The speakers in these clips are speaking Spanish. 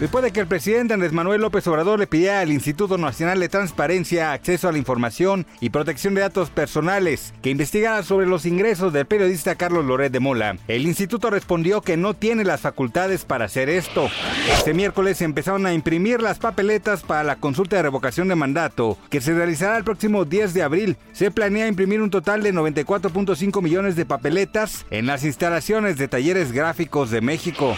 Después de que el presidente Andrés Manuel López Obrador le pidiera al Instituto Nacional de Transparencia, Acceso a la Información y Protección de Datos Personales que investigara sobre los ingresos del periodista Carlos Loret de Mola, el instituto respondió que no tiene las facultades para hacer esto. Este miércoles empezaron a imprimir las papeletas para la consulta de revocación de mandato, que se realizará el próximo 10 de abril. Se planea imprimir un total de 94.5 millones de papeletas en las instalaciones de talleres gráficos de México.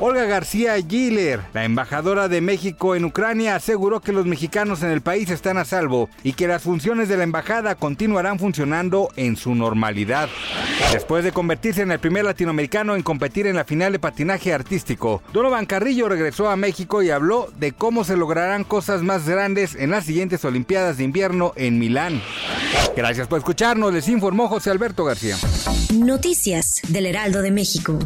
Olga García Giller, la embajadora de México en Ucrania aseguró que los mexicanos en el país están a salvo y que las funciones de la embajada continuarán funcionando en su normalidad. Después de convertirse en el primer latinoamericano en competir en la final de patinaje artístico, Donovan Carrillo regresó a México y habló de cómo se lograrán cosas más grandes en las siguientes Olimpiadas de invierno en Milán. Gracias por escucharnos, les informó José Alberto García. Noticias del Heraldo de México.